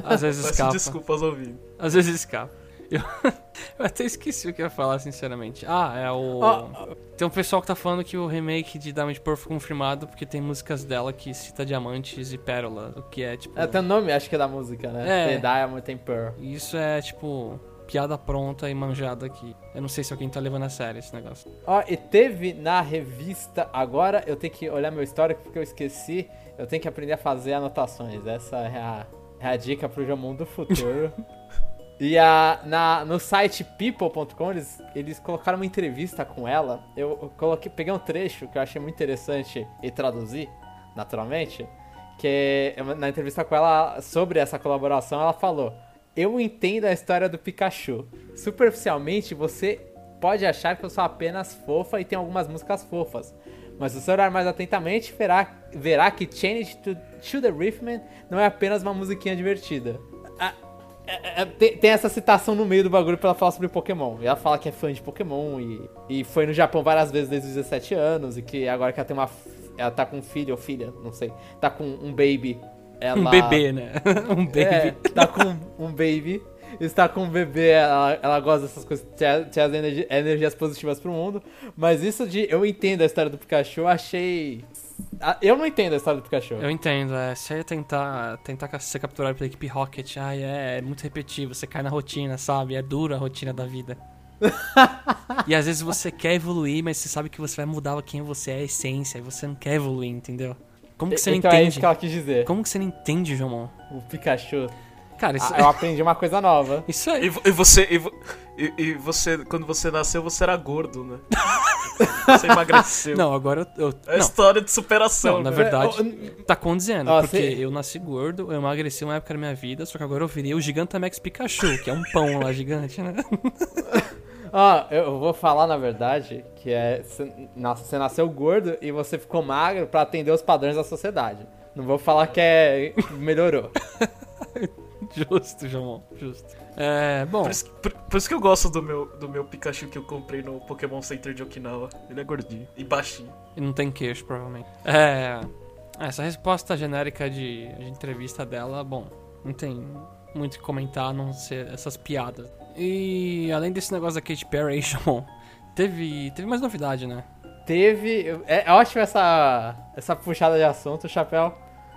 Às vezes Peço escapa. desculpa aos ouvintes. Às vezes escapa. Eu, [LAUGHS] eu até esqueci o que eu ia falar, sinceramente. Ah, é o. Ó, Tem um pessoal que tá falando que o remake de Diamond Pearl foi confirmado porque tem músicas dela que cita diamantes e pérola, o que é tipo. É, tem o nome, acho que é da música, né? É. The Diamond tem Pearl. Isso é tipo. Piada pronta e manjada aqui. Eu não sei se alguém tá levando a sério esse negócio. Ó, e teve na revista. Agora eu tenho que olhar meu histórico porque eu esqueci. Eu tenho que aprender a fazer anotações. Essa é a, é a dica pro Jomon do futuro. [LAUGHS] e a, na, no site people.com eles, eles colocaram uma entrevista com ela. Eu, coloquei, peguei um trecho que eu achei muito interessante e traduzi, naturalmente. Que é na entrevista com ela sobre essa colaboração, ela falou: Eu entendo a história do Pikachu. Superficialmente, você pode achar que eu sou apenas fofa e tem algumas músicas fofas. Mas se você olhar mais atentamente, verá, verá que Change to, to the Rhythm não é apenas uma musiquinha divertida. Ah, é- é- tem, tem essa citação no meio do bagulho pra ela falar sobre Pokémon. E ela fala que é fã de Pokémon e, e foi no Japão várias vezes desde os 17 anos. E que agora que ela tem uma. Ela tá com um filho ou filha, não sei. Tá com um baby. Ela, Um bebê, né? [LAUGHS] um baby. é, tá com um baby. Está com um bebê, ela, ela gosta dessas coisas, traz traz energi- energias positivas pro mundo. Mas isso de eu entendo a história do Pikachu, eu achei. Ah, Eu não entendo a história do Pikachu. Eu entendo, é. Se ia tentar, tentar ser capturado pela equipe Rocket, ai, é, é muito repetitivo, você cai na rotina, sabe? É dura a rotina da vida. [LAUGHS] e às vezes você quer evoluir, mas você sabe que você vai mudar quem você é, a essência, e você não quer evoluir, entendeu? Como que você então não é entende? isso que ela quis dizer. Como que você não entende, Jomon? O Pikachu. Cara, isso, Ah, eu aprendi uma coisa nova. isso aí. E, vo- e você, e, vo- e- e você, quando você nasceu, você era gordo, né? [LAUGHS] Você emagreceu. Não, agora eu. eu É não, história de superação. Não, na verdade- tá condizendo. Ó, porque cê- eu nasci gordo, eu emagreci uma época da minha vida, só que agora eu virei o Gigantamax Pikachu, que é um pão lá gigante, né? [LAUGHS] Ó, eu vou falar na verdade que é você nas- você nasceu gordo e você ficou magro pra atender os padrões da sociedade. Não vou falar que é melhorou. [LAUGHS] Justo, João, justo. É, bom, Por isso, por- por isso que eu gosto do meu, do meu Pikachu que eu comprei no Pokémon Center de Okinawa. Ele é gordinho e baixinho. e não tem queixo, provavelmente. É. Essa resposta genérica de, de entrevista dela, bom, não tem muito o que comentar a não ser essas piadas. E além desse negócio da Katy Perry, [LAUGHS] João, teve, teve mais novidade, né? Teve. É ótimo essa, essa puxada de assunto, Chapéu.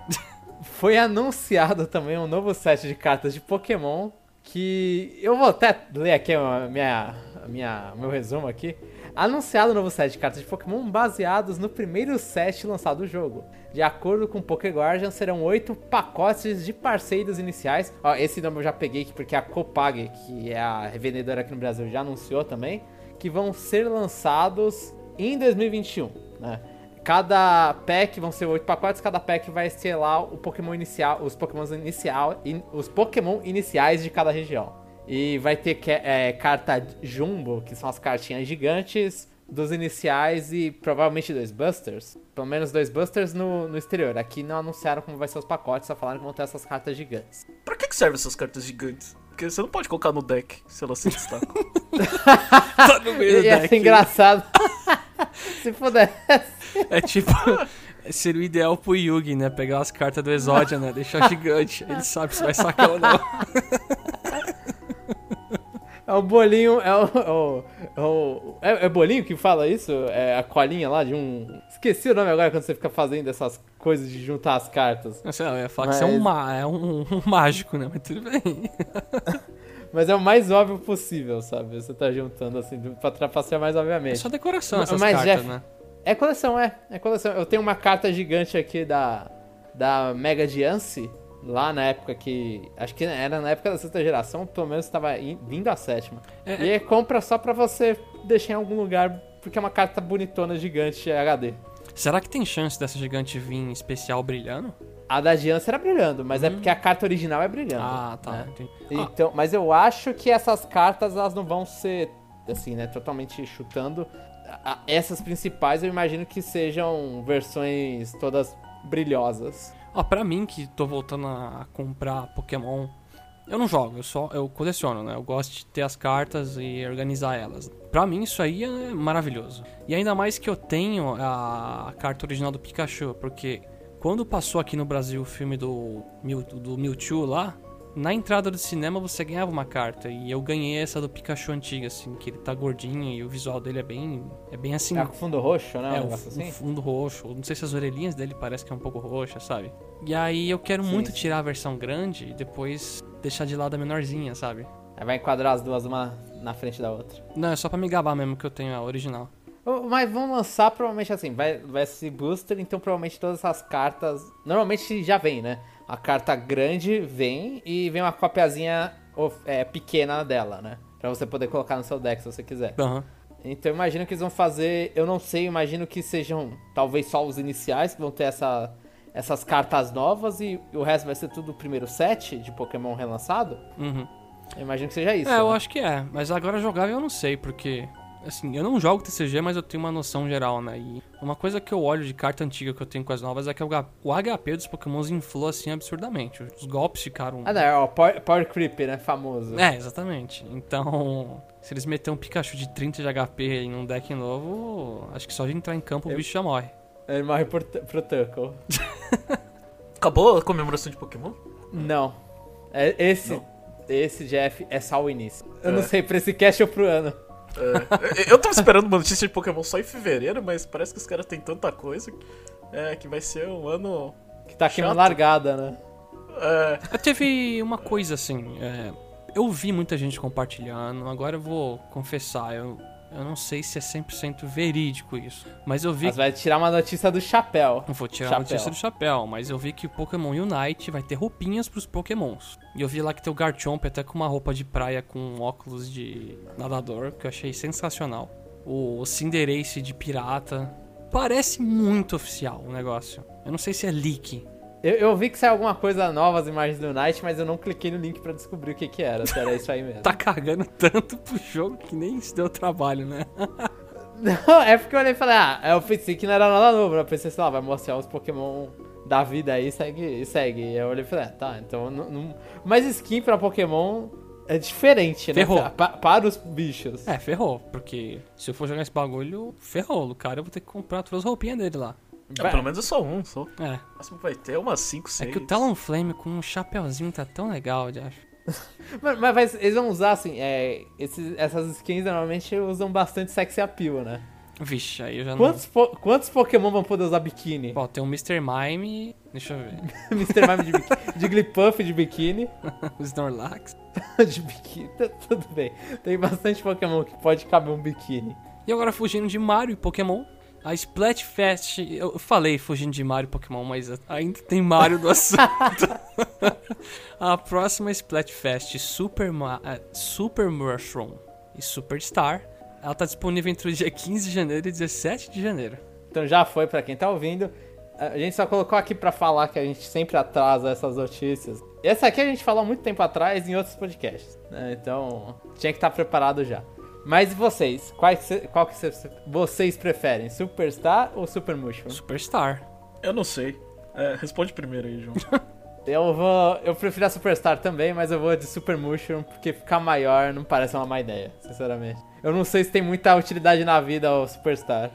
[LAUGHS] Foi anunciado também um novo set de cartas de Pokémon. Que eu vou até ler aqui a minha, a minha, meu resumo aqui. Anunciado um novo set de cartas de Pokémon baseados no primeiro set lançado do jogo. De acordo com o Poké Guardian, serão oito pacotes de parceiros iniciais. Ó, esse nome eu já peguei aqui porque a Copag, que é a revendedora aqui no Brasil, já anunciou também. Que vão ser lançados em 2021, né? Cada pack vão ser oito pacotes, cada pack vai ser lá o Pokémon inicial, os Pokémon inicial, in- os Pokémon iniciais de cada região. E vai ter que- é, carta Jumbo, que são as cartinhas gigantes dos iniciais e provavelmente dois Busters. Pelo menos dois Busters no, no exterior. Aqui não anunciaram como vai ser os pacotes, só falaram que vão ter essas cartas gigantes. Pra que, que servem essas cartas gigantes? Porque você não pode colocar no deck se elas se destacam. [LAUGHS] Tá no meio do Ia deck. ser engraçado. [LAUGHS] Se puder. [LAUGHS] É tipo. [LAUGHS] Seria o ideal pro Yugi, né? Pegar as cartas do Exódia, né? Deixar gigante. Ele sabe se vai sacar ou não. É o bolinho. É o. É, o, é, o- é- é bolinho que fala isso? É a colinha lá de um. Esqueci o nome agora quando você fica fazendo essas coisas de juntar as cartas. Não sei, eu ia falar que você é um, Mas- é um, um mágico, né? Mas tudo bem. [LAUGHS] Mas é o mais óbvio possível, sabe? Você tá juntando assim, pra trapacear mais É obviamente. só decoração Mas, essas Jeff, cartas, né? É coleção, é. É coleção. Eu tenho uma carta gigante aqui da. Da Mega Diance. Lá na época que. Acho que era na época da sexta geração, pelo menos estava in- vindo a sétima. É, E aí compra só pra você deixar em algum lugar, porque é uma carta bonitona gigante HD. Será que tem chance dessa gigante vir especial brilhando? A da Diance era brilhando, mas é porque a carta original é brilhando. Ah, tá. né? entendi. Ah, Então, mas eu acho que essas cartas elas não vão ser assim, né, totalmente chutando. Essas principais eu imagino que sejam versões todas brilhosas. Ó, pra mim que tô voltando a comprar Pokémon, eu não jogo, eu só eu coleciono, né? Eu gosto de ter as cartas e organizar elas. Pra mim isso aí é maravilhoso. E ainda mais que eu tenho a carta original do Pikachu, porque quando passou aqui no Brasil o filme do, Mew, do Mewtwo lá, na entrada do cinema você ganhava uma carta e eu ganhei essa do Pikachu antiga, assim, que ele tá gordinho e o visual dele é bem é bem assim. É com fundo roxo, né? É, um assim. o fundo roxo. Não sei se as orelhinhas dele parece que é um pouco roxa, sabe? E aí eu quero Sim, muito sim. tirar a versão grande e depois deixar de lado a menorzinha, sabe? Aí vai enquadrar as duas uma na frente da outra. Não, é só pra me gabar mesmo que eu tenho a original. Mas vão lançar provavelmente assim, vai, vai ser booster, então provavelmente todas essas cartas. Normalmente já vem, né? A carta grande vem e vem uma copiazinha é, pequena dela, né? Pra você poder colocar no seu deck se você quiser. Aham. Então eu imagino que eles vão fazer. Eu não sei, eu imagino que sejam talvez só os iniciais que vão ter essa, essas cartas novas e o resto vai ser tudo o primeiro set de Pokémon relançado. Uhum. Eu imagino que seja isso. É, eu né? acho que é. Mas agora jogável eu não sei, porque. Assim, eu não jogo TCG, mas eu tenho uma noção geral, né? E uma coisa que eu olho de carta antiga que eu tenho com as novas é que o o HP dos Pokémons inflou assim absurdamente. Os golpes ficaram. Ah, não, é o Power, Power Creep, né? Famoso. É, exatamente. Então, se eles meterem um Pikachu de 30 de HP em um deck novo, acho que só de entrar em campo o Eu- bicho já morre. Ele morre por, pro Tuckle. [LAUGHS] Acabou a comemoração de Pokémon? Não. É, esse, esse, Jeff, é só o início. Eu não É. sei pra esse cast ou pro ano. É, eu tava esperando uma notícia de Pokémon só em fevereiro, mas parece que os caras têm tanta coisa é, que vai ser um ano. Que tá aqui na largada, né? É, Teve uma coisa assim, é, eu vi muita gente compartilhando, agora eu vou confessar, eu, eu não sei se é 100% verídico isso, mas eu vi Mas vai tirar uma notícia do chapéu. Não vou tirar a Chapéu. notícia do chapéu, mas eu vi que o Pokémon Unite vai ter roupinhas pros Pokémons. E eu vi lá que tem o Garchomp até com uma roupa de praia com óculos de nadador, que eu achei sensacional. o Cinderace de pirata. Parece muito oficial o negócio. Eu não sei se é leak. Eu, eu vi que saiu alguma coisa nova as imagens do Night, mas eu não cliquei no link pra descobrir o que que era. Se era isso aí mesmo. [LAUGHS] Tá cagando tanto pro jogo que nem se deu trabalho, né? Não, é porque eu olhei e falei, ah, eu pensei que não era nada novo, né? Eu pensei, sei lá, vai mostrar os Pokémon da vida aí, segue, segue. E eu olhei e falei, ah, tá, então não, não... Mas skin pra Pokémon é diferente, né? Ferrou. Pa- para os bichos. É, ferrou. Porque se eu for jogar esse bagulho, ferrou. O cara eu vou ter que comprar todas as roupinhas dele lá. Vai- pelo menos é só um, só. É. Máximo vai ter umas 5, É 6. que o Talonflame com um chapeuzinho tá tão legal, Jeff. [LAUGHS] Mas, mas vai- eles vão usar, assim, é, esses- essas skins normalmente usam bastante sexy appeal, né? Vixe, aí eu já não. Quantos, po- quantos Pokémon vão poder usar biquíni? Bom, tem o Mr. Mime. Deixa eu ver. [LAUGHS] Mr. Mime de biquíni. Jigglypuff de biquíni. [LAUGHS] o Snorlax. de biquíni, tá tudo bem. Tem bastante Pokémon que pode caber um biquíni. E agora fugindo de Mario e Pokémon. A Splatfest. Eu falei fugindo de Mario Pokémon, mas ainda tem Mario do [LAUGHS] assunto. a próxima Splatfest Super, Ma eh, Super Mushroom e Superstar. Ela tá disponível entre o dia 15 de janeiro e 17 de janeiro. Então já foi pra quem tá ouvindo. A gente só colocou aqui pra falar que a gente sempre atrasa essas notícias. Essa aqui a gente falou muito tempo atrás em outros podcasts, né? Então tinha que estar preparado já. Mas e vocês? Quais, cê- qual que cê- vocês preferem? Superstar ou Super Mushroom? Superstar. Eu não sei. É, responde primeiro aí, João. [LAUGHS] Eu vou. Eu prefiro a Superstar também, mas eu vou de Super Mushroom porque ficar maior não parece uma má ideia, sinceramente. Eu não sei se tem muita utilidade na vida o Superstar.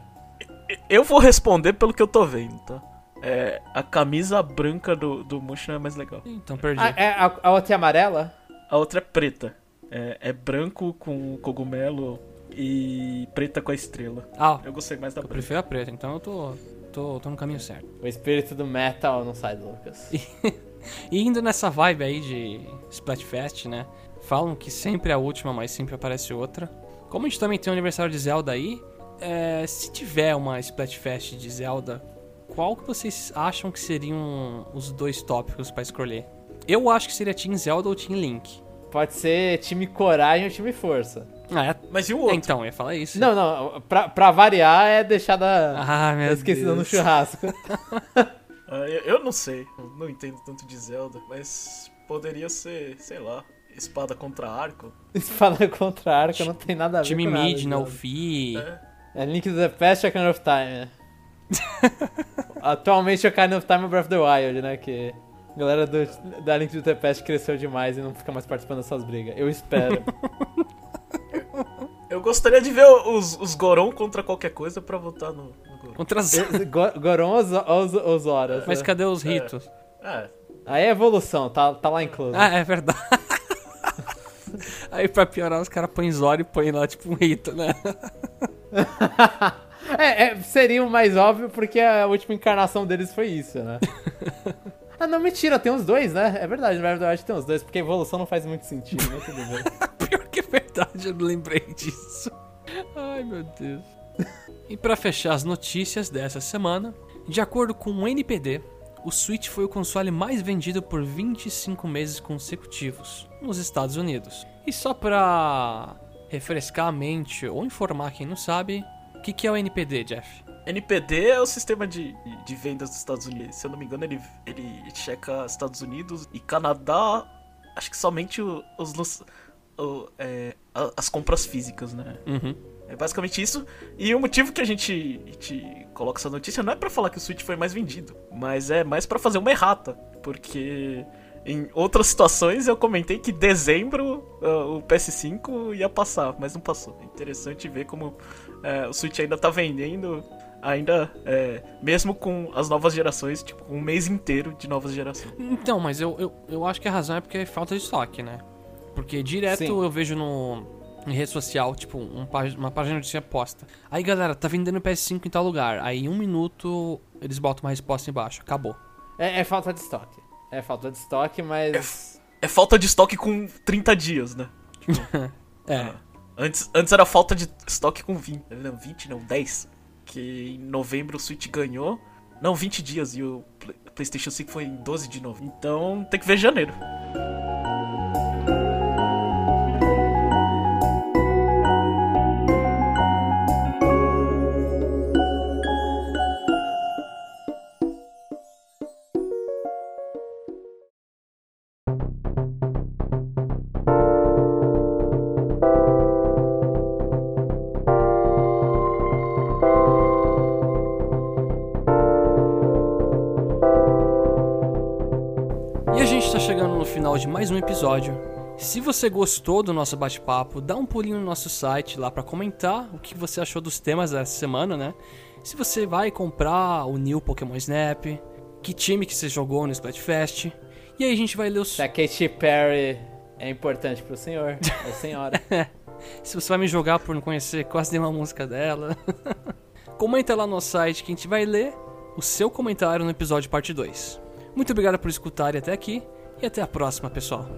eu vou responder pelo que eu tô vendo, tá? É, a camisa branca do, do Mushroom é mais legal. Então perdi. Ah, é, a, a outra é amarela? A outra é preta. É, é branco com cogumelo e preta com a estrela. Ah, Eu gostei mais da eu branca. prefiro a preta, então eu tô, tô, tô no caminho certo. O espírito do metal não sai do Lucas. [LAUGHS] E indo nessa vibe aí de Splatfest, né? Falam que sempre é a última, mas sempre aparece outra. Como a gente também tem o aniversário de Zelda aí, é, se tiver uma Splatfest de Zelda, qual que vocês acham que seriam os dois tópicos pra escolher? Eu acho que seria Team Zelda ou Team Link. Pode ser time coragem ou time força. Ah, é? Mas e o outro? Então, eu ia falar isso. Não, não, pra, pra variar é deixada Ah, meu esquecida Deus. no churrasco. [LAUGHS] Ah, eu, eu não sei. Eu não entendo tanto de Zelda, mas poderia ser, sei lá, espada contra arco. [LAUGHS] Espada contra arco não tem nada a ver Time com nada. Mid. UFI. É. É Link to the Past e Ocarina of Time. né? [LAUGHS] Atualmente Ocarina of Time é Breath of the Wild, né? Que a galera do, da Link to the Past cresceu demais e não fica mais participando dessas brigas. Eu espero. [LAUGHS] Eu gostaria de ver os, os Goron contra qualquer coisa pra votar no, no Goron. Contra as... Go- Goron os, os, os horas. Mas né? cadê os ritos? É, Aí é evolução, tá, tá lá incluso. Ah, é verdade. [LAUGHS] Aí pra piorar, os caras põem Zoro e põem lá tipo um rito, né? [LAUGHS] É, é, seria o mais óbvio porque a última encarnação deles foi isso, né? Ah, não, mentira, tem os dois, né? É verdade, na verdade tem os dois, porque evolução não faz muito sentido, né? Tudo bem. [LAUGHS] Pior que é verdade, eu não lembrei disso. Ai, meu Deus. E pra fechar as notícias dessa semana, de acordo com o NPD, o Switch foi o console mais vendido por 25 meses consecutivos nos Estados Unidos. E só pra refrescar a mente ou informar quem não sabe, o que, que é o NPD, Jeff? NPD é o sistema de, de vendas dos Estados Unidos. Se eu não me engano, ele, ele checa Estados Unidos e Canadá. Acho que somente o- os, o- é, as compras físicas, né? Uhum. É basicamente isso. E o motivo que a gente, a gente coloca essa notícia não é pra falar que o Switch foi mais vendido, mas é mais pra fazer uma errata. Porque em outras situações eu comentei que dezembro ah, o PS5 ia passar, mas não passou. É interessante ver como é, o Switch ainda tá vendendo, ainda é, mesmo com as novas gerações, tipo, um mês inteiro de novas gerações. Então, mas eu, eu, eu acho que a razão é porque é falta de estoque, né? Porque direto Sim. eu vejo no, em rede social, tipo, um, uma página de notícia posta. Aí, galera, tá vendendo PS5 em tal lugar. Aí, em um minuto, eles botam uma resposta embaixo. Acabou. É, é falta de estoque. É falta de estoque, mas. É falta de estoque com 30 dias, né? [LAUGHS] É. Ah. Antes, antes era falta de estoque com 20. Não, 20 não, 10. Que em novembro o Switch ganhou. Não, 20 dias e o Play- PlayStation 5 foi em 12 de novembro. Então tem que ver janeiro. Você gostou do nosso bate-papo, dá um pulinho no nosso site lá para comentar o que você achou dos temas dessa semana, né? Se você vai comprar o New Pokémon Snap, que time que você jogou no Splatfest. E aí a gente vai ler os. Se a Katy Perry é importante pro senhor ou [LAUGHS] senhora. [LAUGHS] Se você vai me jogar por não conhecer quase nenhuma música dela. [LAUGHS] Comenta lá no nosso site que a gente vai ler o seu comentário no episódio parte 2. Muito obrigado por escutar até aqui e até a próxima, pessoal.